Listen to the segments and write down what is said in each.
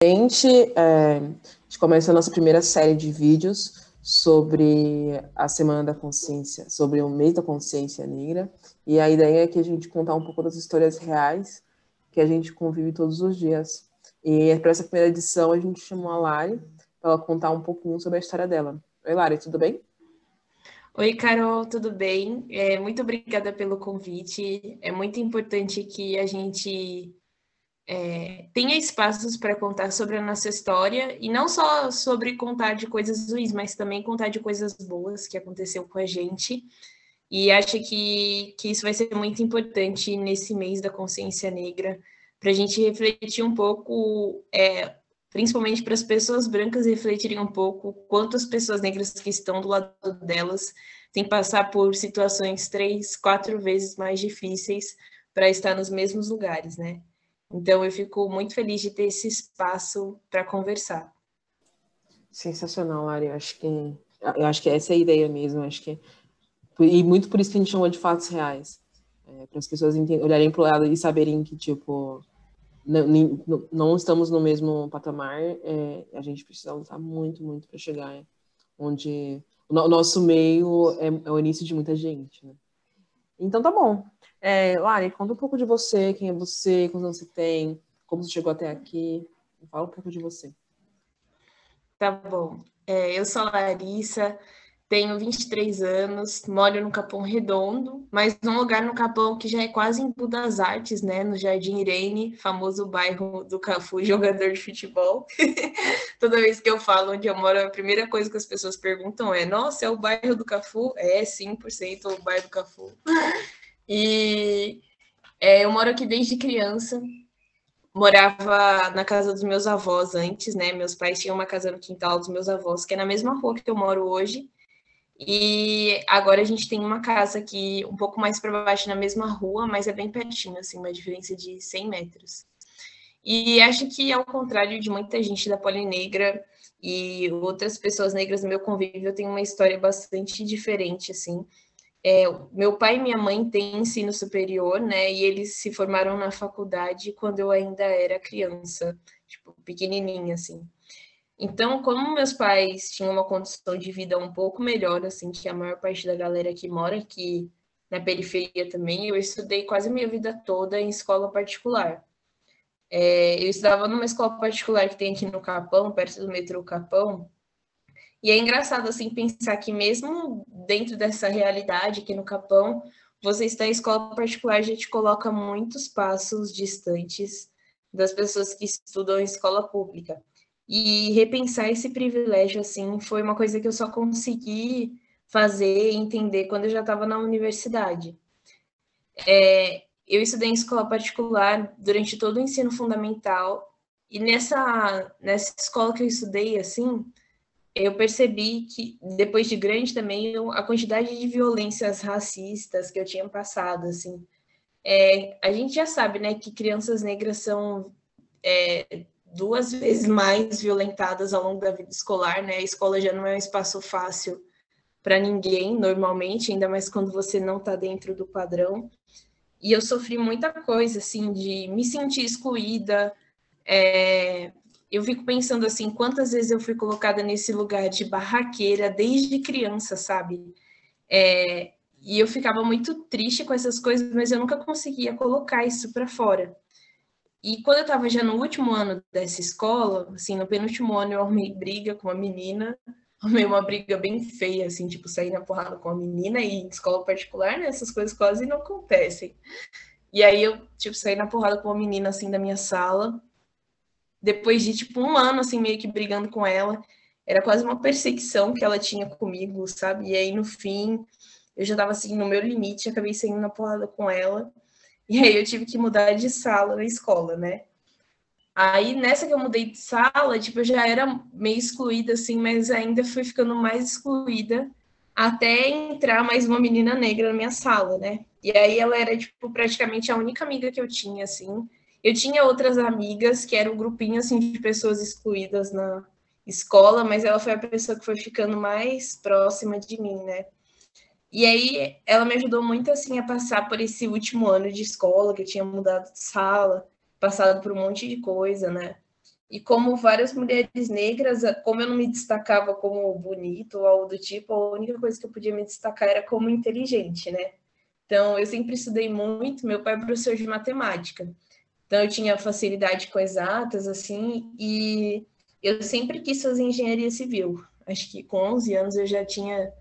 Gente, é, a gente começa a nossa primeira série de vídeos sobre a Semana da Consciência, sobre o mês da consciência negra. E a ideia é que a gente contar um pouco das histórias reais que a gente convive todos os dias. E para essa primeira edição a gente chamou a Lari para ela contar um pouquinho sobre a história dela. Oi, Lari, tudo bem? Oi, Carol, tudo bem? É, muito obrigada pelo convite. É muito importante que a gente é, tenha espaços para contar sobre a nossa história e não só sobre contar de coisas ruins, mas também contar de coisas boas que aconteceu com a gente. E acho que, que isso vai ser muito importante nesse mês da consciência negra, para a gente refletir um pouco, é, principalmente para as pessoas brancas refletirem um pouco quanto as pessoas negras que estão do lado delas têm que passar por situações três, quatro vezes mais difíceis para estar nos mesmos lugares, né? Então, eu fico muito feliz de ter esse espaço para conversar. Sensacional, Lari. Eu acho que eu acho que essa é a ideia mesmo. Acho que e muito por isso que a gente chama de fatos reais, é, para as pessoas olharem para o lado e saberem que tipo não, não, estamos no mesmo patamar. É, a gente precisa lutar muito, muito para chegar onde o nosso meio é, é, o início de muita gente. Né? Então tá bom. É, Lari, conta um pouco de você, quem é você, quantos anos você tem, como você chegou até aqui. Fala um pouco de você. Tá bom. É, eu sou a Larissa, tenho 23 anos, moro no Capão Redondo, mas num lugar no Capão que já é quase em Budas Artes, né? No Jardim Irene, famoso bairro do Cafu, jogador de futebol. Toda vez que eu falo onde eu moro, a primeira coisa que as pessoas perguntam é: Nossa, é o bairro do Cafu? É, 100% o bairro do Cafu. E é, eu moro aqui desde criança. Morava na casa dos meus avós antes, né? Meus pais tinham uma casa no quintal dos meus avós, que é na mesma rua que eu moro hoje. E agora a gente tem uma casa aqui um pouco mais para baixo na mesma rua, mas é bem pertinho, assim, uma diferença de 100 metros. E acho que, ao contrário de muita gente da Polinegra e outras pessoas negras no meu convívio, eu tenho uma história bastante diferente, assim. É, meu pai e minha mãe têm ensino superior, né? E eles se formaram na faculdade quando eu ainda era criança, tipo, pequenininha, assim. Então, como meus pais tinham uma condição de vida um pouco melhor, assim, que a maior parte da galera que mora aqui na periferia também, eu estudei quase a minha vida toda em escola particular. É, eu estudava numa escola particular que tem aqui no Capão, perto do metrô Capão, e é engraçado, assim, pensar que mesmo dentro dessa realidade aqui no Capão, você está em escola particular já te coloca muitos passos distantes das pessoas que estudam em escola pública. E repensar esse privilégio, assim, foi uma coisa que eu só consegui fazer e entender quando eu já estava na universidade. É, eu estudei em escola particular durante todo o ensino fundamental, e nessa, nessa escola que eu estudei, assim, eu percebi que, depois de grande também, a quantidade de violências racistas que eu tinha passado, assim. É, a gente já sabe, né, que crianças negras são é, duas vezes mais violentadas ao longo da vida escolar, né? A escola já não é um espaço fácil para ninguém, normalmente, ainda mais quando você não está dentro do padrão. E eu sofri muita coisa, assim, de me sentir excluída. É... Eu fico pensando, assim, quantas vezes eu fui colocada nesse lugar de barraqueira desde criança, sabe? É... E eu ficava muito triste com essas coisas, mas eu nunca conseguia colocar isso para fora. E quando eu estava já no último ano dessa escola, assim, no penúltimo ano eu arrumei briga com uma menina, arrumei uma briga bem feia, assim, tipo, sair na porrada com a menina e em escola particular, né, essas coisas quase não acontecem. E aí eu, tipo, saí na porrada com uma menina, assim, da minha sala, depois de, tipo, um ano, assim, meio que brigando com ela, era quase uma perseguição que ela tinha comigo, sabe? E aí, no fim, eu já tava, assim, no meu limite, acabei saindo na porrada com ela, e aí eu tive que mudar de sala na escola, né? Aí nessa que eu mudei de sala, tipo, eu já era meio excluída, assim, mas ainda fui ficando mais excluída até entrar mais uma menina negra na minha sala, né? E aí ela era, tipo, praticamente a única amiga que eu tinha, assim. Eu tinha outras amigas que eram um grupinho, assim, de pessoas excluídas na escola, mas ela foi a pessoa que foi ficando mais próxima de mim, né? E aí ela me ajudou muito assim a passar por esse último ano de escola, que eu tinha mudado de sala, passado por um monte de coisa, né? E como várias mulheres negras, como eu não me destacava como bonito ou algo do tipo, a única coisa que eu podia me destacar era como inteligente, né? Então, eu sempre estudei muito, meu pai é professor de matemática. Então, eu tinha facilidade com exatas, assim, e eu sempre quis fazer engenharia civil. Acho que com 11 anos eu já tinha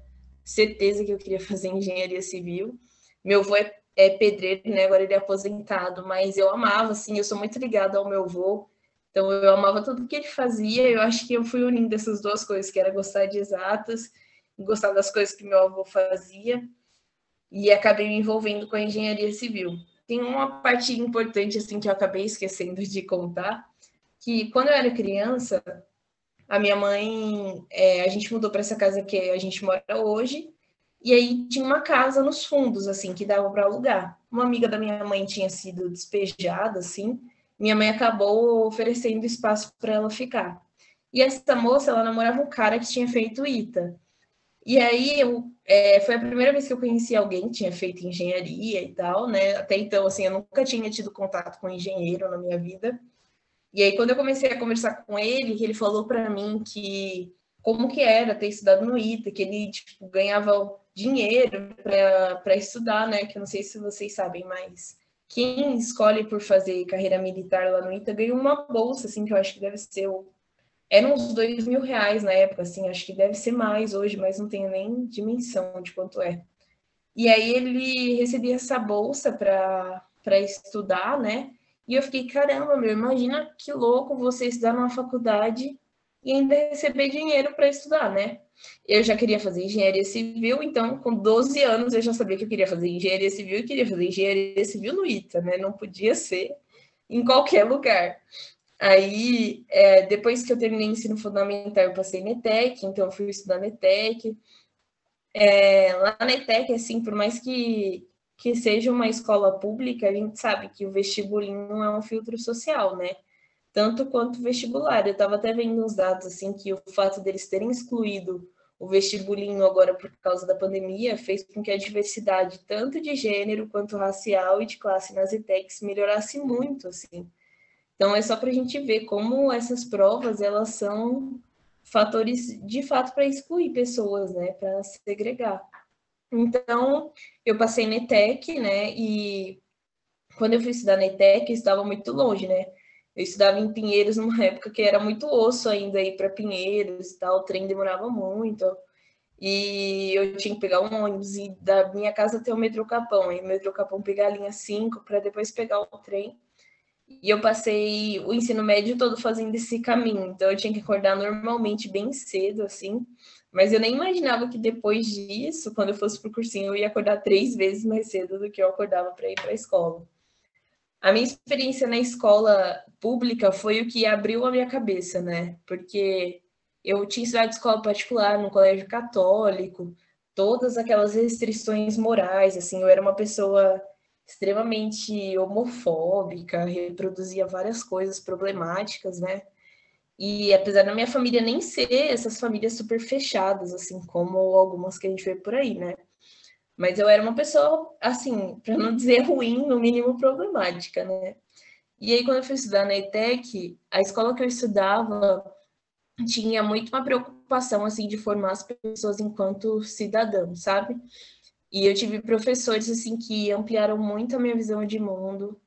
certeza que eu queria fazer engenharia civil. Meu avô é, é pedreiro, né? Agora ele é aposentado, mas eu amava, assim, eu sou muito ligada ao meu avô. Então eu amava tudo que ele fazia. Eu acho que eu fui unindo essas duas coisas, que era gostar de exatas, gostar das coisas que meu avô fazia, e acabei me envolvendo com a engenharia civil. Tem uma parte importante assim que eu acabei esquecendo de contar, que quando eu era criança, a minha mãe, é, a gente mudou para essa casa que a gente mora hoje, e aí tinha uma casa nos fundos, assim, que dava para alugar. Uma amiga da minha mãe tinha sido despejada, assim, minha mãe acabou oferecendo espaço para ela ficar. E essa moça, ela namorava um cara que tinha feito ITA. E aí, eu, é, foi a primeira vez que eu conheci alguém que tinha feito engenharia e tal, né? Até então, assim, eu nunca tinha tido contato com engenheiro na minha vida. E aí, quando eu comecei a conversar com ele, ele falou para mim que como que era ter estudado no ITA, que ele tipo, ganhava dinheiro para estudar, né? Que eu não sei se vocês sabem, mas quem escolhe por fazer carreira militar lá no ITA ganha uma bolsa, assim, que eu acho que deve ser o... Eram uns dois mil reais na época, assim, acho que deve ser mais hoje, mas não tenho nem dimensão de quanto é. E aí ele recebia essa bolsa para estudar, né? E eu fiquei, caramba, meu, imagina que louco você estudar numa faculdade e ainda receber dinheiro para estudar, né? Eu já queria fazer engenharia civil, então com 12 anos eu já sabia que eu queria fazer engenharia civil e queria fazer engenharia civil no ITA, né? Não podia ser em qualquer lugar. Aí, é, depois que eu terminei ensino fundamental, eu passei na ETEC, então eu fui estudar na ETEC. É, lá na ETEC, assim, por mais que, que seja uma escola pública, a gente sabe que o vestibulinho não é um filtro social, né? Tanto quanto vestibular. Eu estava até vendo uns dados, assim, que o fato deles terem excluído o vestibulinho agora por causa da pandemia fez com que a diversidade, tanto de gênero quanto racial e de classe nas ETECs, melhorasse muito, assim. Então, é só para a gente ver como essas provas, elas são fatores, de fato, para excluir pessoas, né, para segregar. Então, eu passei na ETEC, né? E quando eu fui estudar na ETEC, eu estava muito longe, né? Eu estudava em Pinheiros numa época que era muito osso ainda ir para Pinheiros e tal, o trem demorava muito. E eu tinha que pegar um ônibus e da minha casa até o metrô Capão, e o metrô Capão pegar a linha 5 para depois pegar o trem. E eu passei o ensino médio todo fazendo esse caminho, então eu tinha que acordar normalmente bem cedo, assim, mas eu nem imaginava que depois disso, quando eu fosse para o cursinho, eu ia acordar três vezes mais cedo do que eu acordava para ir para a escola. A minha experiência na escola pública foi o que abriu a minha cabeça, né? Porque eu tinha estudado escola particular, no colégio católico, todas aquelas restrições morais, assim, eu era uma pessoa extremamente homofóbica, reproduzia várias coisas problemáticas, né? E apesar da minha família nem ser essas famílias super fechadas, assim, como algumas que a gente vê por aí, né? Mas eu era uma pessoa, assim, para não dizer ruim, no mínimo problemática, né? E aí, quando eu fui estudar na ETEC, a escola que eu estudava tinha muito uma preocupação, assim, de formar as pessoas enquanto cidadãos, sabe? E eu tive professores, assim, que ampliaram muito a minha visão de mundo,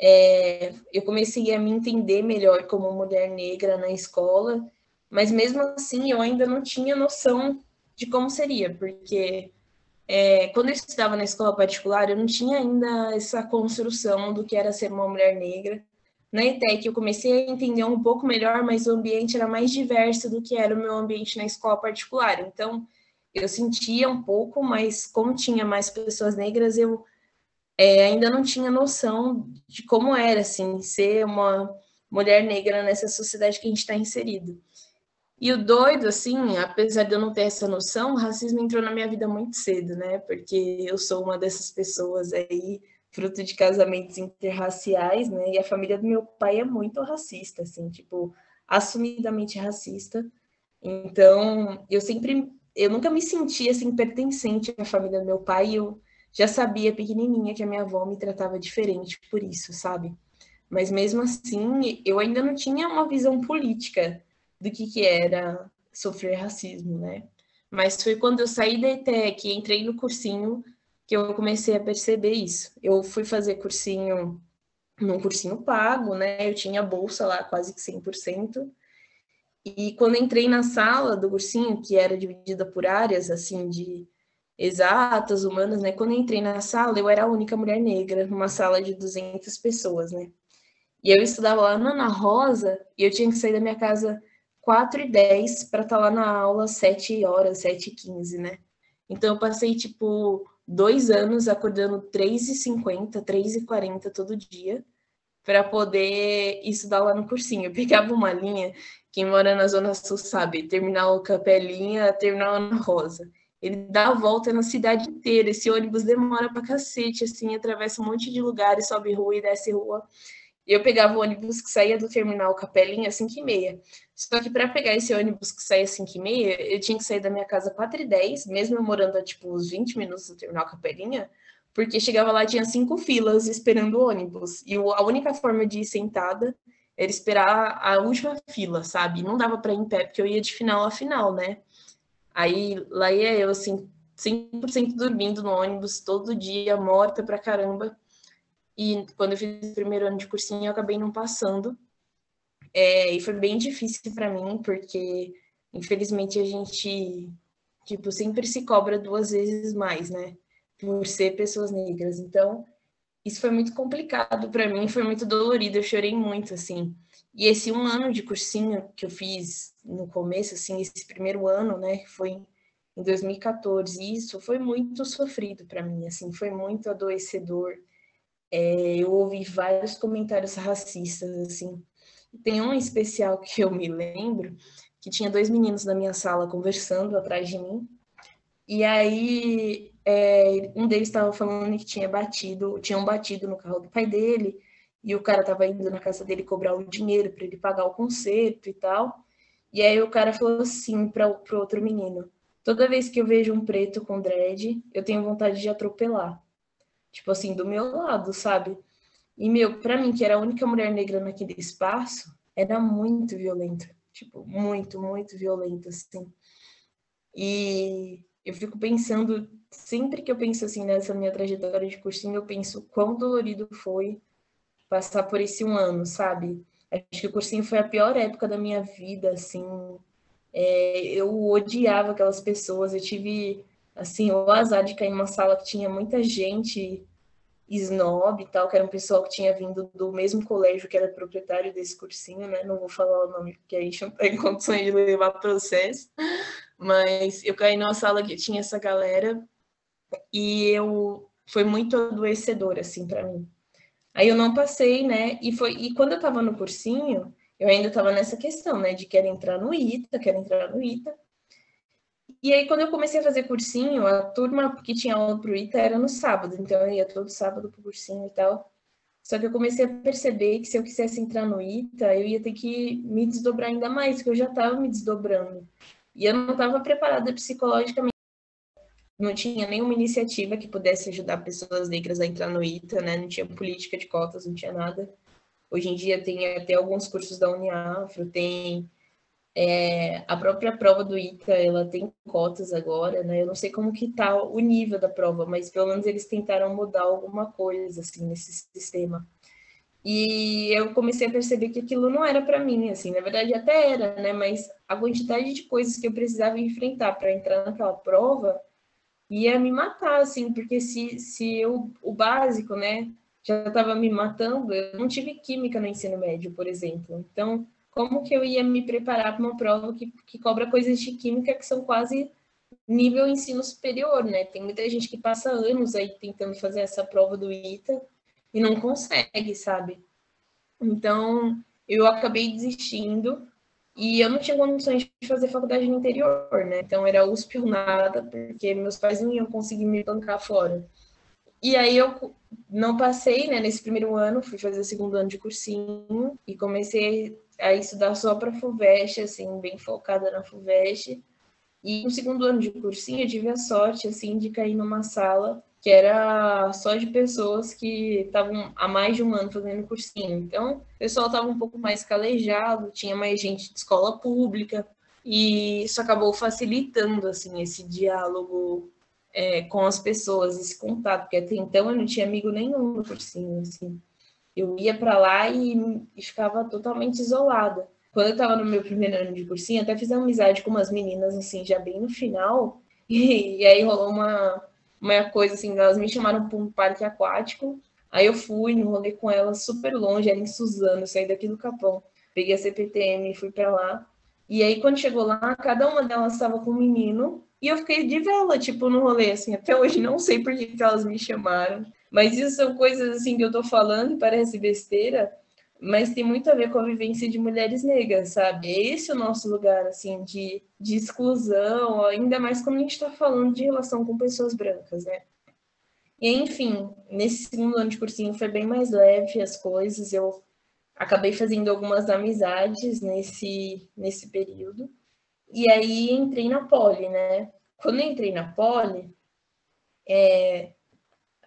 é, eu comecei a me entender melhor como mulher negra na escola, mas mesmo assim eu ainda não tinha noção de como seria, porque é, quando eu estudava na escola particular, eu não tinha ainda essa construção do que era ser uma mulher negra. Na ETEC eu comecei a entender um pouco melhor, mas o ambiente era mais diverso do que era o meu ambiente na escola particular. Então, eu sentia um pouco, mas como tinha mais pessoas negras, eu é, ainda não tinha noção de como era, assim, ser uma mulher negra nessa sociedade que a gente está inserido. E o doido, assim, apesar de eu não ter essa noção, o racismo entrou na minha vida muito cedo, né? Porque eu sou uma dessas pessoas aí, fruto de casamentos interraciais, né? E a família do meu pai é muito racista, assim, tipo, assumidamente racista. Então, eu sempre, eu nunca me senti, assim, pertencente à família do meu pai, eu já sabia pequenininha que a minha avó me tratava diferente por isso, sabe? Mas mesmo assim, eu ainda não tinha uma visão política do que, que era sofrer racismo, né? Mas foi quando eu saí da ETEC e entrei no cursinho que eu comecei a perceber isso. Eu fui fazer cursinho num cursinho pago, né? Eu tinha bolsa lá quase que 100%. E quando entrei na sala do cursinho, que era dividida por áreas, assim, de exatas, humanas, né? Quando entrei na sala, eu era a única mulher negra numa sala de 200 pessoas, né? E eu estudava lá na Ana Rosa e eu tinha que sair da minha casa 4 e 10 para estar tá lá na aula 7 horas, 7 e 15, né? Então eu passei, tipo, dois anos acordando 3 e 50, 3 e 40 todo dia para poder estudar lá no cursinho. Eu pegava uma linha, quem mora na Zona Sul sabe, terminal Capelinha, terminal Ana Rosa. Ele dá a volta na cidade inteira. Esse ônibus demora pra cacete, assim, atravessa um monte de lugares, sobe rua e desce rua. Eu pegava o ônibus que saía do terminal Capelinha às 5 e meia. Só que para pegar esse ônibus que saía às 5 e meia, eu tinha que sair da minha casa 4 e 10, mesmo eu morando a tipo uns 20 minutos do terminal Capelinha, porque chegava lá tinha cinco filas esperando o ônibus. E a única forma de ir sentada era esperar a última fila, sabe? Não dava para ir em pé, porque eu ia de final a final, né? Aí lá ia eu, assim, 100% dormindo no ônibus todo dia, morta pra caramba. E quando eu fiz o primeiro ano de cursinho, eu acabei não passando. É, e foi bem difícil para mim, porque infelizmente a gente, tipo, sempre se cobra duas vezes mais, né? Por ser pessoas negras. Então, isso foi muito complicado para mim, foi muito dolorido, eu chorei muito, assim. E esse um ano de cursinho que eu fiz no começo, assim, esse primeiro ano, né, foi em 2014, isso foi muito sofrido para mim, assim, foi muito adoecedor. É, eu ouvi vários comentários racistas, assim. Tem um especial que eu me lembro, que tinha dois meninos na minha sala conversando atrás de mim, e aí é, um deles estava falando que tinha batido, tinham batido no carro do pai dele, e o cara estava indo na casa dele cobrar o dinheiro para ele pagar o conserto e tal. E aí o cara falou assim para o outro menino: toda vez que eu vejo um preto com dread, eu tenho vontade de atropelar. Tipo assim, do meu lado, sabe? E, meu, para mim, que era a única mulher negra naquele espaço, era muito violento. Tipo, muito, muito violento, assim. E eu fico pensando, sempre que eu penso assim nessa minha trajetória de cursinho, eu penso quão dolorido foi passar por esse um ano, sabe? Acho que o cursinho foi a pior época da minha vida, assim. É, eu odiava aquelas pessoas, eu tive, assim, o azar de cair numa sala que tinha muita gente snob e tal, que era um pessoal que tinha vindo do mesmo colégio que era proprietário desse cursinho, né? Não vou falar o nome porque a gente não tem condições de levar processo. Mas eu caí numa sala que tinha essa galera e eu foi muito adoecedor assim para mim. Aí eu não passei, né? E foi e quando eu estava no cursinho, eu ainda estava nessa questão, né, de quero entrar no ITA, quero entrar no ITA. E aí quando eu comecei a fazer cursinho, a turma que tinha aula pro ITA era no sábado, então eu ia todo sábado pro cursinho e tal. Só que eu comecei a perceber que se eu quisesse entrar no ITA, eu ia ter que me desdobrar ainda mais, porque eu já estava me desdobrando. E eu não estava preparada psicologicamente não tinha nenhuma iniciativa que pudesse ajudar pessoas negras a entrar no ITA, né? Não tinha política de cotas, não tinha nada. Hoje em dia tem até alguns cursos da Uniafro, tem é, a própria prova do ITA, ela tem cotas agora, né? Eu não sei como que tá o nível da prova, mas pelo menos eles tentaram mudar alguma coisa assim nesse sistema. E eu comecei a perceber que aquilo não era para mim, assim, na verdade até era, né? Mas a quantidade de coisas que eu precisava enfrentar para entrar naquela prova ia me matar, assim, porque se, se eu, o básico, né, já estava me matando, eu não tive química no ensino médio, por exemplo. Então, como que eu ia me preparar para uma prova que, que cobra coisas de química que são quase nível ensino superior, né? Tem muita gente que passa anos aí tentando fazer essa prova do ITA e não consegue, sabe? Então, eu acabei desistindo e eu não tinha condições de fazer faculdade no interior, né? Então era USP ou nada, porque meus pais não iam conseguir me bancar fora. E aí eu não passei, né, nesse primeiro ano, fui fazer o segundo ano de cursinho e comecei a estudar só para FUVEST, assim, bem focada na FUVEST. E no segundo ano de cursinho eu tive a sorte, assim, de cair numa sala que era só de pessoas que estavam há mais de um ano fazendo cursinho. Então, o pessoal estava um pouco mais calejado, tinha mais gente de escola pública, e isso acabou facilitando assim esse diálogo é, com as pessoas, esse contato, porque até então eu não tinha amigo nenhum no cursinho, assim. Eu ia para lá e, e, ficava totalmente isolada. Quando eu estava no meu primeiro ano de cursinho, até fiz amizade com umas meninas, assim, já bem no final, e, e aí rolou uma, uma coisa assim, elas me chamaram para um parque aquático, aí eu fui no rolê com elas super longe, era em Suzano, saí daqui do Capão, peguei a CPTM e fui para lá, e aí, quando chegou lá, cada uma delas estava com um menino. E eu fiquei de vela, tipo, no rolê, assim. Até hoje não sei por que, que elas me chamaram. Mas isso são coisas, assim, que eu tô falando parece besteira. Mas tem muito a ver com a vivência de mulheres negras, sabe? É esse o nosso lugar, assim, de, de exclusão. Ainda mais quando a gente está falando de relação com pessoas brancas, né? E, enfim, nesse segundo ano de cursinho foi bem mais leve as coisas. Eu acabei fazendo algumas amizades nesse, nesse período. E aí entrei na Poli, né? Quando entrei na Poli, é,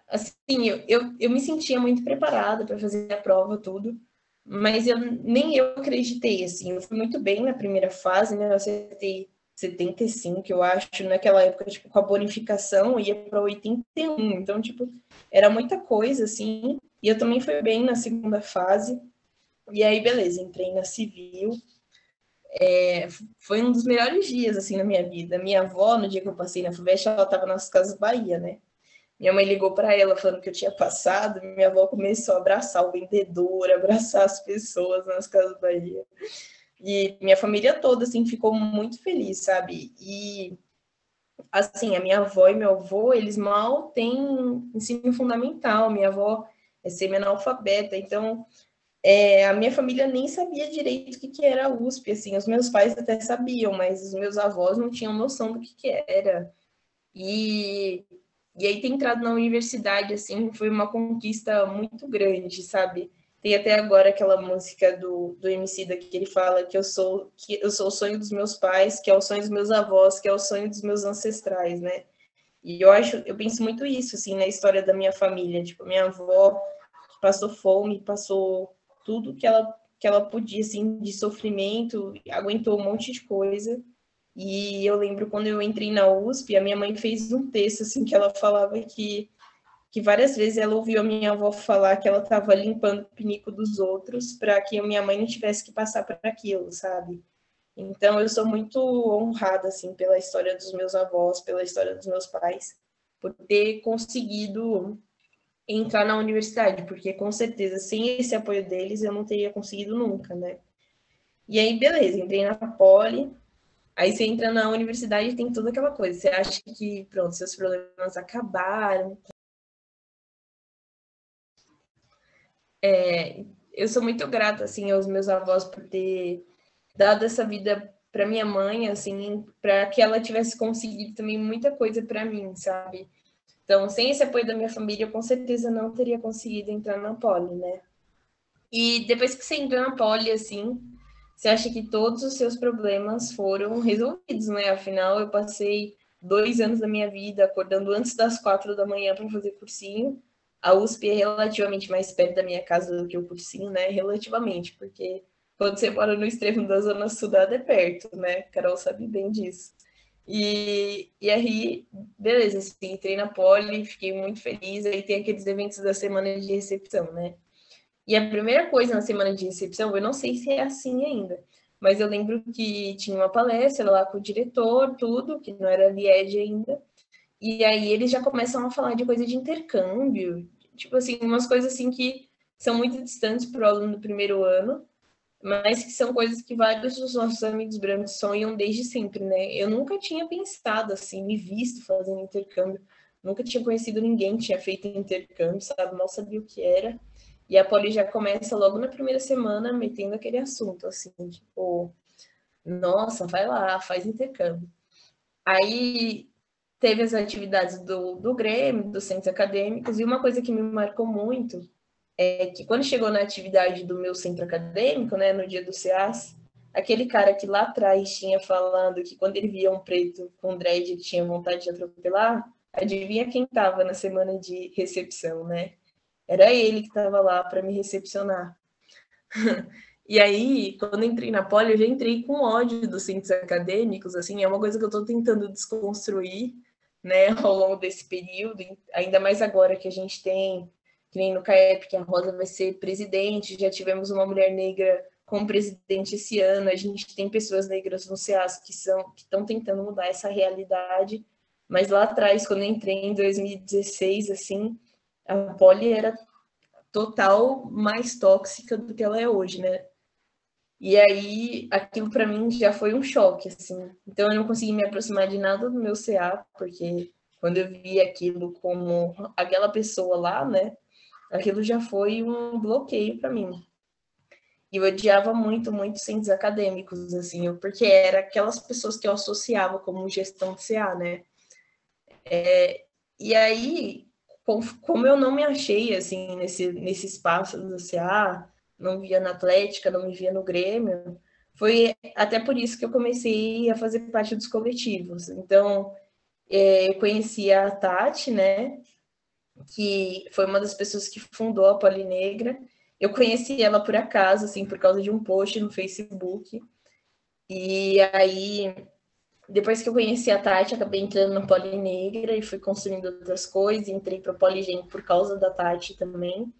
assim, eu, eu, eu me sentia muito preparada para fazer a prova, tudo, mas eu, nem eu acreditei, assim, eu fui muito bem na primeira fase, né? Eu acertei 75, eu acho, naquela época, tipo, com a bonificação, ia para 81, então, tipo, era muita coisa, assim, e eu também fui bem na segunda fase, e aí, beleza, entrei na civil. É, foi um dos melhores dias, assim, na minha vida. Minha avó, no dia que eu passei na FUVEST, ela estava nas Casas Bahia, né? Minha mãe ligou para ela falando que eu tinha passado. Minha avó começou a abraçar o vendedor, abraçar as pessoas nas Casas Bahia. E minha família toda, assim, ficou muito feliz, sabe? E, assim, a minha avó e meu avô, eles mal têm ensino fundamental. Minha avó é semi-analfabeta, então é, a minha família nem sabia direito o que, que era a USP, assim, os meus pais até sabiam, mas os meus avós não tinham noção do que, que era. E, e aí ter entrado na universidade, assim, foi uma conquista muito grande, sabe? Tem até agora aquela música do, do MC da que ele fala que eu sou que eu sou o sonho dos meus pais, que é o sonho dos meus avós, que é o sonho dos meus ancestrais, né? E eu acho, eu penso muito isso assim na história da minha família, tipo, minha avó passou fome, passou tudo que ela, que ela podia, assim, de sofrimento, aguentou um monte de coisa. E eu lembro quando eu entrei na USP, a minha mãe fez um texto, assim, que ela falava que, que várias vezes ela ouviu a minha avó falar que ela estava limpando o pinico dos outros para que a minha mãe não tivesse que passar por aquilo, sabe? Então, eu sou muito honrada, assim, pela história dos meus avós, pela história dos meus pais, por ter conseguido entrar na universidade, porque com certeza sem esse apoio deles eu não teria conseguido nunca, né? E aí, beleza, entrei na Poli, aí você entra na universidade e tem toda aquela coisa, você acha que, pronto, seus problemas acabaram. É, eu sou muito grata, assim, aos meus avós por ter dado essa vida para minha mãe, assim, para que ela tivesse conseguido também muita coisa para mim, sabe? Então, sem esse apoio da minha família, eu com certeza não teria conseguido entrar na Poli, né? E depois que você entra na Poli, assim, você acha que todos os seus problemas foram resolvidos, né? Afinal, eu passei dois anos da minha vida acordando antes das quatro da manhã para fazer cursinho. A USP é relativamente mais perto da minha casa do que o cursinho, né? Relativamente, porque quando você mora no extremo da Zona Sul, é perto, né? Carol sabe bem disso. E, e aí, beleza, assim, entrei na Poli, fiquei muito feliz. Aí tem aqueles eventos da semana de recepção, né? E a primeira coisa na semana de recepção, eu não sei se é assim ainda, mas eu lembro que tinha uma palestra lá com o diretor, tudo, que não era Lied ainda. E aí eles já começam a falar de coisa de intercâmbio, tipo assim, umas coisas assim que são muito distantes para o aluno do primeiro ano mas que são coisas que vários dos nossos amigos brancos sonham desde sempre, né? Eu nunca tinha pensado assim, me visto fazendo intercâmbio, nunca tinha conhecido ninguém que tinha feito intercâmbio, sabe? Mal sabia o que era. E a Poli já começa logo na primeira semana metendo aquele assunto, assim, tipo, nossa, vai lá, faz intercâmbio. Aí teve as atividades do, do Grêmio, dos centros acadêmicos, e uma coisa que me marcou muito é que quando chegou na atividade do meu centro acadêmico, né, no dia do CEAS, aquele cara que lá atrás tinha falando que quando ele via um preto com dread tinha vontade de atropelar, adivinha quem estava na semana de recepção, né? Era ele que estava lá para me recepcionar. e aí, quando entrei na Poli, eu já entrei com ódio dos centros acadêmicos, assim, é uma coisa que eu estou tentando desconstruir, né, ao longo desse período, ainda mais agora que a gente tem, que nem no CAEP, que a Rosa vai ser presidente, já tivemos uma mulher negra como presidente esse ano, a gente tem pessoas negras no CEAS que são que estão tentando mudar essa realidade, mas lá atrás, quando eu entrei em 2016, assim, a Poli era total mais tóxica do que ela é hoje, né? E aí, aquilo para mim já foi um choque, assim. Então, eu não consegui me aproximar de nada do meu CA, porque quando eu vi aquilo como aquela pessoa lá, né? Aquilo já foi um bloqueio para mim. E eu odiava muito, muito centros acadêmicos, assim, porque era aquelas pessoas que eu associava como gestão de CA, né? É, e aí, como eu não me achei, assim, nesse, nesse espaço do CA, não via na Atlética, não me via no Grêmio, foi até por isso que eu comecei a fazer parte dos coletivos. Então, é, eu conheci a Tati, né, que foi uma das pessoas que fundou a Polinegra, eu conheci ela por acaso, assim, por causa de um post no Facebook. E aí, depois que eu conheci a Tati, acabei entrando no Poli Negra e fui construindo outras coisas. Entrei para o Poligen por causa da Tati também.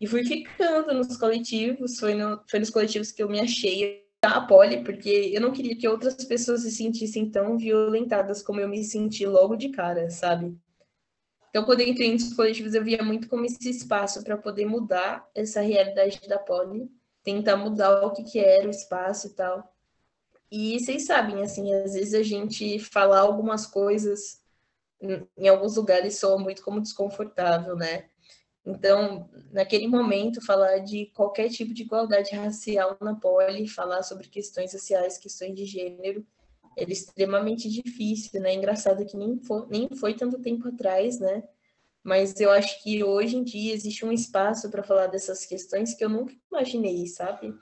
E fui ficando nos coletivos. Foi, no, foi nos coletivos que eu me achei a Poli, porque eu não queria que outras pessoas se sentissem tão violentadas como eu me senti logo de cara, sabe? Então, quando eu entrei nos coletivos, eu via muito como esse espaço para poder mudar essa realidade da poli, tentar mudar o que, que era o espaço e tal. E vocês sabem, assim, às vezes a gente falar algumas coisas em alguns lugares soa muito como desconfortável, né? Então, naquele momento, falar de qualquer tipo de igualdade racial na poli, falar sobre questões sociais, questões de gênero, era extremamente difícil, né? Engraçado que nem foi, nem foi tanto tempo atrás, né? Mas eu acho que hoje em dia existe um espaço para falar dessas questões que eu nunca imaginei, sabe?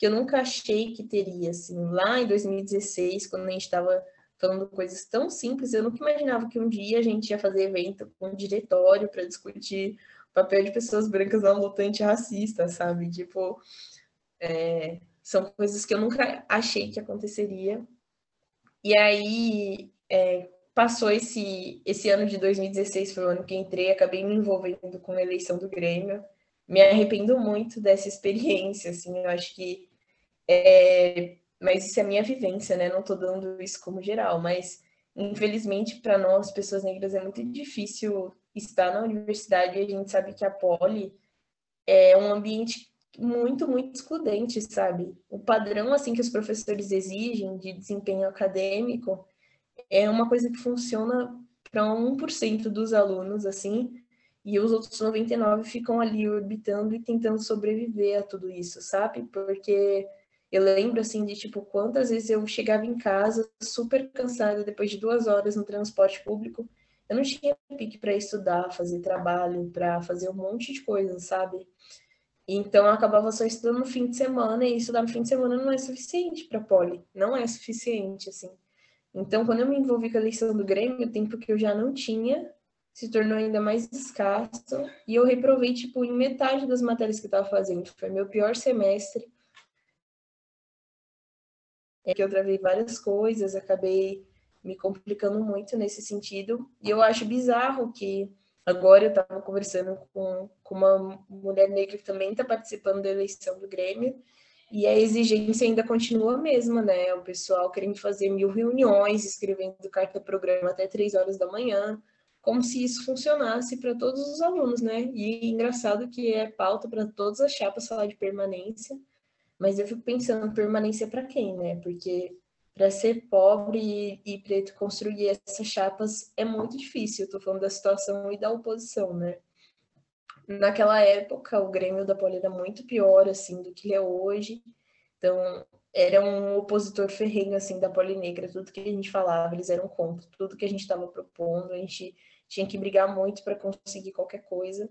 Que eu nunca achei que teria, assim. Lá em 2016, quando a gente estava falando coisas tão simples, eu nunca imaginava que um dia a gente ia fazer evento com um diretório para discutir o papel de pessoas brancas na luta antirracista, sabe? Tipo, é, são coisas que eu nunca achei que aconteceria e aí é, passou esse, esse ano de 2016, foi o ano que entrei, acabei me envolvendo com a eleição do Grêmio. Me arrependo muito dessa experiência, assim, eu acho que. É, mas isso é minha vivência, né? Não estou dando isso como geral, mas infelizmente para nós, pessoas negras, é muito difícil estar na universidade e a gente sabe que a Poli é um ambiente muito, muito excludente, sabe? O padrão, assim, que os professores exigem de desempenho acadêmico é uma coisa que funciona para 1% dos alunos, assim, e os outros 99 ficam ali orbitando e tentando sobreviver a tudo isso, sabe? Porque eu lembro, assim, de, tipo, quantas vezes eu chegava em casa super cansada depois de duas horas no transporte público, eu não tinha pique para estudar, fazer trabalho, para fazer um monte de coisas, sabe? Então, eu acabava só estudando no fim de semana, e estudar no fim de semana não é suficiente para poli, não é suficiente, assim. Então, quando eu me envolvi com a eleição do Grêmio, o tempo que eu já não tinha se tornou ainda mais escasso, e eu reprovei, tipo, em metade das matérias que eu estava fazendo. Foi meu pior semestre. É que eu travei várias coisas, acabei me complicando muito nesse sentido, e eu acho bizarro que Agora eu estava conversando com, com uma mulher negra que também está participando da eleição do Grêmio, e a exigência ainda continua a mesma, né? O pessoal querendo fazer mil reuniões, escrevendo carta-programa até três horas da manhã, como se isso funcionasse para todos os alunos, né? E engraçado que é pauta para todas as chapas falar de permanência, mas eu fico pensando, permanência para quem, né? Porque para ser pobre e, e, preto construir essas chapas é muito difícil. Estou falando da situação e da oposição, né? Naquela época, o Grêmio da Poli era muito pior, assim, do que é hoje. Então, era um opositor ferrenho, assim, da Poli Negra. Tudo que a gente falava, eles eram contra. Tudo que a gente estava propondo, a gente tinha que brigar muito para conseguir qualquer coisa.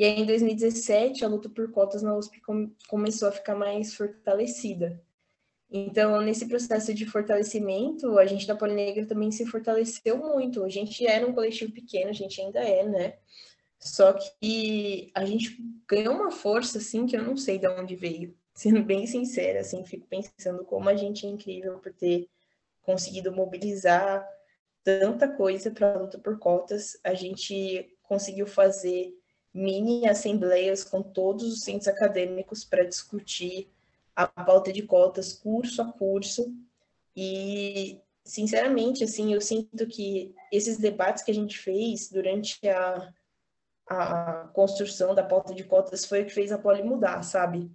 E aí, em 2017, a luta por cotas na USP começou a ficar mais fortalecida. Então, nesse processo de fortalecimento, a gente da Polinegra também se fortaleceu muito. A gente era um coletivo pequeno, a gente ainda é, né? Só que a gente ganhou uma força, assim, que eu não sei de onde veio. Sendo bem sincera, assim, fico pensando como a gente é incrível por ter conseguido mobilizar tanta coisa para a luta por cotas. A gente conseguiu fazer mini assembleias com todos os centros acadêmicos para discutir a pauta de cotas curso a curso. E, sinceramente, assim, eu sinto que esses debates que a gente fez durante a, a construção da pauta de cotas foi o que fez a Poli mudar, sabe?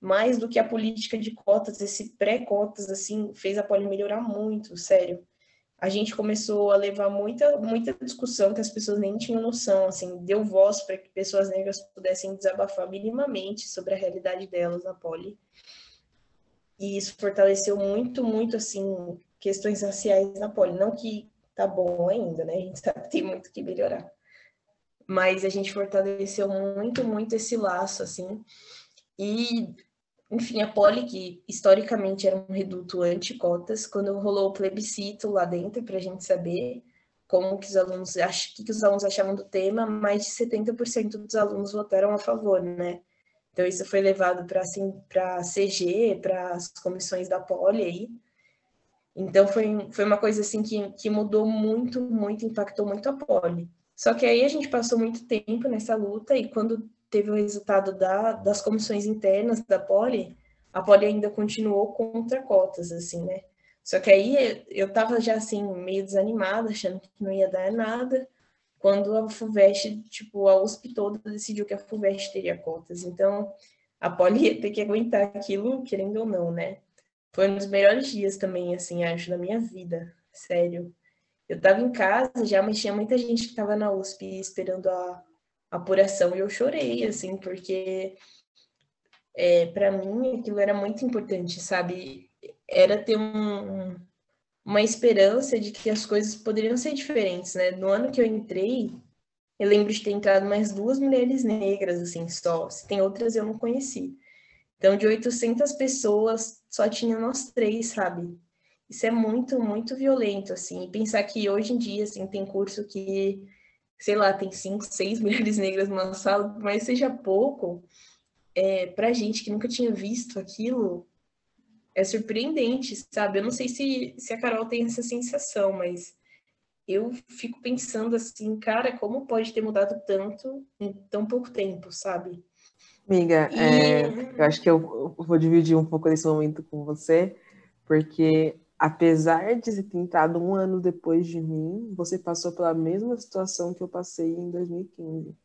Mais do que a política de cotas, esse pré-cotas, assim, fez a Poli melhorar muito, sério a gente começou a levar muita, muita discussão que as pessoas nem tinham noção, assim, deu voz para que pessoas negras pudessem desabafar minimamente sobre a realidade delas na poli. E isso fortaleceu muito, muito, assim, questões raciais na poli. Não que tá bom ainda, né? A gente sabe que tem muito que melhorar. Mas a gente fortaleceu muito, muito esse laço, assim. E enfim, a Poli, que historicamente era um reduto anti-cotas, quando rolou o plebiscito lá dentro para a gente saber como que os alunos ach... que, que os alunos achavam do tema, mais de 70% dos alunos votaram a favor, né? Então isso foi levado para assim, para CG, para as comissões da Poli aí. Então foi, foi uma coisa assim que, que mudou muito, muito, impactou muito a Poli. Só que aí a gente passou muito tempo nessa luta e quando teve o resultado da, das comissões internas da Poli, a Poli ainda continuou contra cotas, assim, né? Só que aí eu tava já, assim, meio desanimada, achando que não ia dar nada, quando a FUVEST, tipo, a USP toda decidiu que a FUVEST teria cotas. Então, a Poli ia ter que aguentar aquilo, querendo ou não, né? Foi um dos melhores dias também, assim, acho, da minha vida, sério. Eu tava em casa já, mas tinha muita gente que tava na USP esperando a, apuração e eu chorei, assim, porque é, para mim aquilo era muito importante, sabe? Era ter um, uma esperança de que as coisas poderiam ser diferentes, né? No ano que eu entrei, eu lembro de ter entrado mais duas mulheres negras, assim, só. Se tem outras, eu não conheci. Então, de 800 pessoas, só tinha nós três, sabe? Isso é muito, muito violento, assim. E pensar que hoje em dia, assim, tem curso que sei lá, tem cinco, seis mulheres negras numa sala, mas seja pouco, é, para gente que nunca tinha visto aquilo, é surpreendente, sabe? Eu não sei se, se a Carol tem essa sensação, mas eu fico pensando assim, cara, como pode ter mudado tanto em tão pouco tempo, sabe? Amiga, e... é, eu acho que eu, eu vou dividir um pouco desse momento com você, porque apesar de ter entrado um ano depois de mim, você passou pela mesma situação que eu passei em 2015.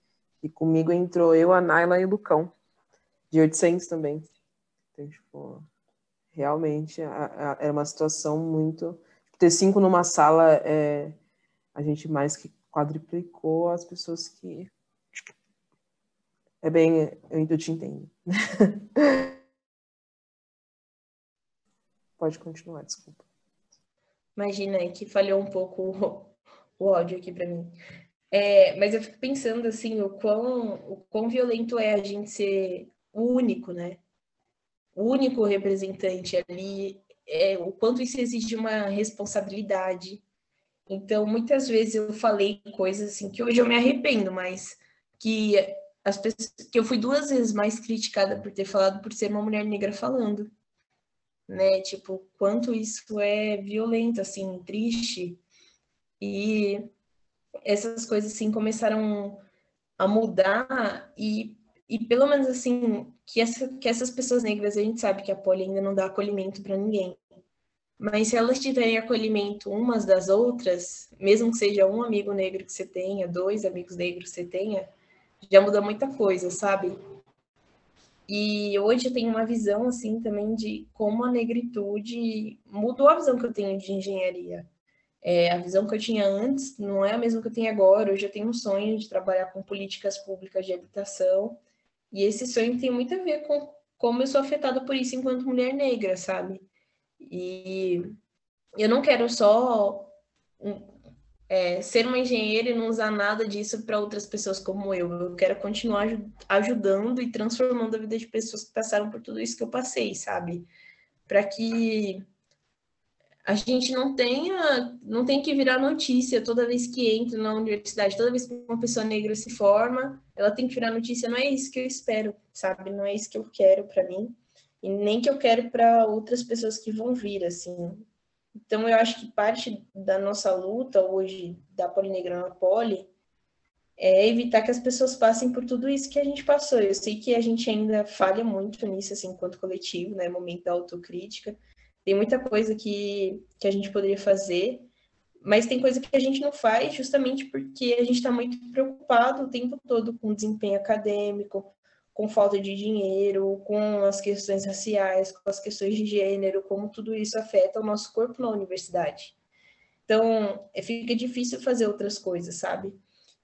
E comigo entrou eu, a Naila e o Lucão, de 800 também. Então, tipo, realmente era uma situação muito. Ter cinco numa sala, é, a gente mais que quadriplicou as pessoas que. É bem. Eu te entendo. Pode continuar, desculpa. Imagina aí que falhou um pouco o, o áudio aqui para mim. É, mas eu fico pensando assim, o quão, o quão violento é a gente ser o único, né? O único representante ali, é, o quanto isso exige uma responsabilidade. Então, muitas vezes eu falei coisas assim que hoje eu me arrependo, mas que as pessoas, que eu fui duas vezes mais criticada por ter falado por ser uma mulher negra falando né? Tipo, quanto isso é violento, assim, triste. E essas coisas, assim, começaram a mudar e, e pelo menos, assim, que, essa, que essas pessoas negras, a gente sabe que a poli ainda não dá acolhimento para ninguém. Mas se elas tiverem acolhimento umas das outras, mesmo que seja um amigo negro que você tenha, dois amigos negros que você tenha, já muda muita coisa, sabe? E hoje eu tenho uma visão, assim, também de como a negritude mudou a visão que eu tenho de engenharia. É, a visão que eu tinha antes não é a mesma que eu tenho agora. Hoje eu tenho um sonho de trabalhar com políticas públicas de habitação. E esse sonho tem muito a ver com como eu sou afetada por isso enquanto mulher negra, sabe? E eu não quero só é, ser uma engenheira e não usar nada disso para outras pessoas como eu. Eu quero continuar ajudando e transformando a vida de pessoas que passaram por tudo isso que eu passei, sabe? para que a gente não tenha, não tem que virar notícia toda vez que entra na universidade, toda vez que uma pessoa negra se forma, ela tem que virar notícia. Não é isso que eu espero, sabe? Não é isso que eu quero para mim e nem que eu quero para outras pessoas que vão vir, assim. Então eu acho que parte da nossa luta hoje da Polinegra na Poli é evitar que as pessoas passem por tudo isso que a gente passou. Eu sei que a gente ainda falha muito nisso, assim, enquanto coletivo, né? Momento da autocrítica tem muita coisa que, que a gente poderia fazer, mas tem coisa que a gente não faz justamente porque a gente está muito preocupado o tempo todo com o desempenho acadêmico, com falta de dinheiro, com as questões raciais, com as questões de gênero, como tudo isso afeta o nosso corpo na universidade. Então, é, fica difícil fazer outras coisas, sabe?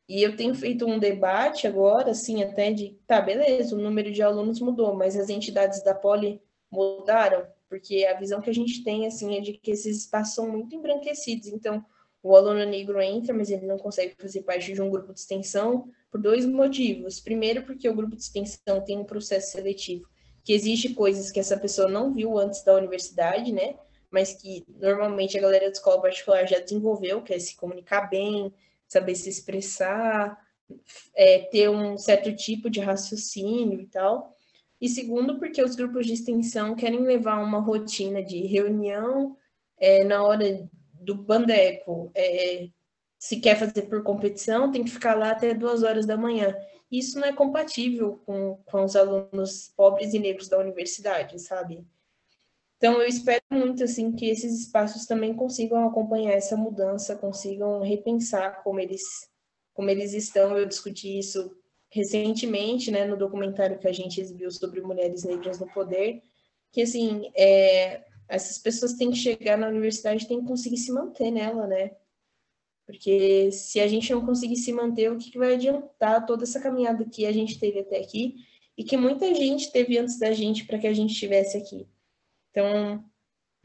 E eu tenho feito um debate agora, assim, até de, tá, beleza, o número de alunos mudou, mas as entidades da Poli mudaram? porque a visão que a gente tem assim é de que esses espaços são muito embranquecidos. Então, o aluno negro entra, mas ele não consegue fazer parte de um grupo de extensão por dois motivos. Primeiro, porque o grupo de extensão tem um processo seletivo que exige coisas que essa pessoa não viu antes da universidade, né? Mas que normalmente a galera da escola particular já desenvolveu, que é se comunicar bem, saber se expressar, é, ter um certo tipo de raciocínio e tal e segundo, porque os grupos de extensão querem levar uma rotina de reunião é, na hora do bandeco. É, se quer fazer por competição, tem que ficar lá até duas horas da manhã. Isso não é compatível com, com os alunos pobres e negros da universidade, sabe? Então, eu espero muito assim que esses espaços também consigam acompanhar essa mudança, consigam repensar como eles, como eles estão. Eu discuti isso recentemente, né, no documentário que a gente exibiu sobre mulheres negras no poder, que assim, é, essas pessoas têm que chegar na universidade, têm que conseguir se manter nela, né? Porque se a gente não conseguir se manter, o que, vai adiantar toda essa caminhada que a gente teve até aqui e que muita gente teve antes da gente para que a gente estivesse aqui. Então,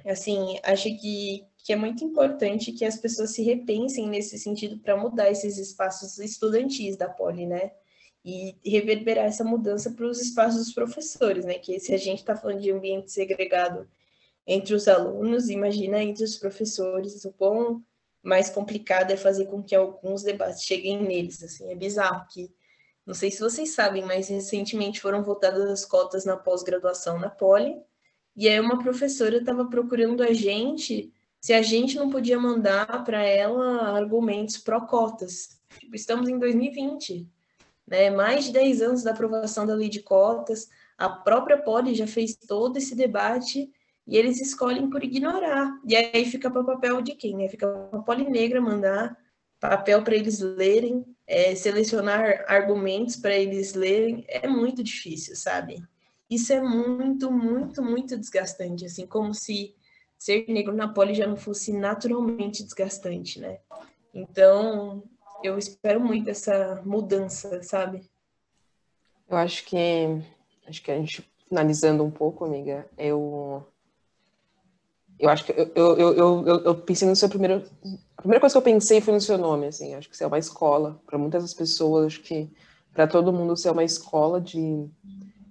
assim, acho que, que é muito importante que as pessoas se repensem nesse sentido para mudar esses espaços estudantis da Poli, né? e reverberar essa mudança para os espaços dos professores, né? Que se a gente está falando de ambiente segregado entre os alunos, imagina entre os professores, o quão mais complicado é fazer com que alguns debates cheguem neles, assim, é bizarro que, não sei se vocês sabem, mas recentemente foram votadas as cotas na pós-graduação na Poli, e aí uma professora estava procurando a gente se a gente não podia mandar para ela argumentos pró-cotas. Tipo, estamos em 2020, né? Mais de 10 anos da aprovação da lei de cotas, a própria Poli já fez todo esse debate e eles escolhem por ignorar. E aí fica para o papel de quem? Né? Fica para a Poli Negra mandar papel para eles lerem, é, selecionar argumentos para eles lerem. É muito difícil, sabe? Isso é muito, muito, muito desgastante, assim, como se ser negro na Poli já não fosse naturalmente desgastante, né? Então, eu espero muito essa mudança, sabe? Eu acho que acho que a gente finalizando um pouco, amiga, eu eu acho que eu, eu, eu, eu, pensei no seu primeiro a primeira coisa que eu pensei foi no seu nome, assim, acho que você é uma escola. Para muitas das pessoas, acho que para todo mundo você é uma escola de,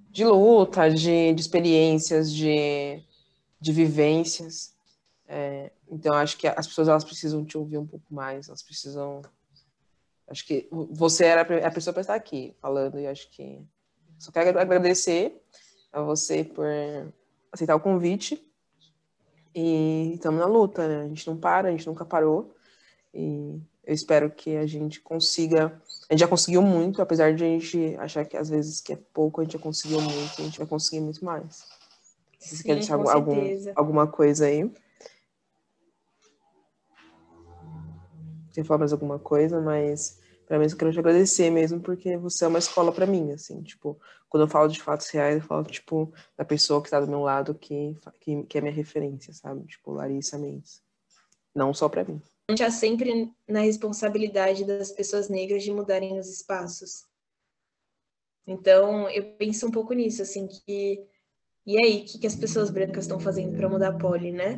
de luta, de, de experiências, de, de vivências. É, então acho que as pessoas elas precisam te ouvir um pouco mais, elas precisam Acho que você era a pessoa para estar aqui falando. E acho que só quero agradecer a você por aceitar o convite e estamos na luta, né? A gente não para, a gente nunca parou e eu espero que a gente consiga. A gente já conseguiu muito, apesar de a gente achar que às vezes que é pouco, a gente já conseguiu muito, a gente vai conseguir muito mais. Você quer deixar algum, alguma coisa aí? você falar mais alguma coisa, mas para mim eu quero te agradecer mesmo, porque você é uma escola para mim, assim, tipo, quando eu falo de fatos reais, eu falo, tipo, da pessoa que está do meu lado, que, que, que, é minha referência, sabe? Tipo, Larissa Mendes. Não só para mim. A gente está sempre na responsabilidade das pessoas negras de mudarem os espaços. Então, eu penso um pouco nisso, assim, que. E aí, o que, que as pessoas brancas estão fazendo para mudar a poli, né?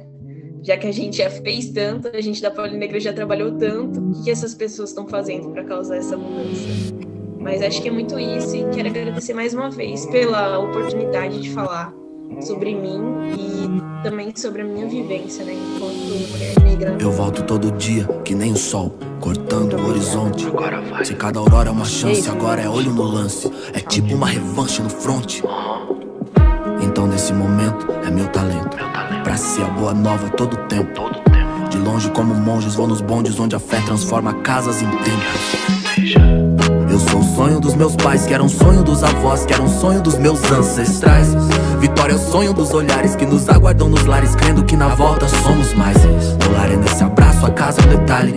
Já que a gente já fez tanto, a gente da Polinegra já trabalhou tanto, o que essas pessoas estão fazendo para causar essa mudança? Mas acho que é muito isso e quero agradecer mais uma vez pela oportunidade de falar sobre mim e também sobre a minha vivência, né, enquanto mulher negra. Eu volto todo dia, que nem o sol, cortando o horizonte. Agora vai. Se cada aurora é uma chance, agora é olho no lance. É tipo uma revanche no front. Então nesse momento é meu talento. Pra ser a boa nova todo tempo. De longe como monges vou nos bondes onde a fé transforma casas em templos. Eu sou o sonho dos meus pais, que era um sonho dos avós, que era um sonho dos meus ancestrais. Vitória é o sonho dos olhares que nos aguardam nos lares, crendo que na volta somos mais. O lar é nesse abraço, a casa é um detalhe.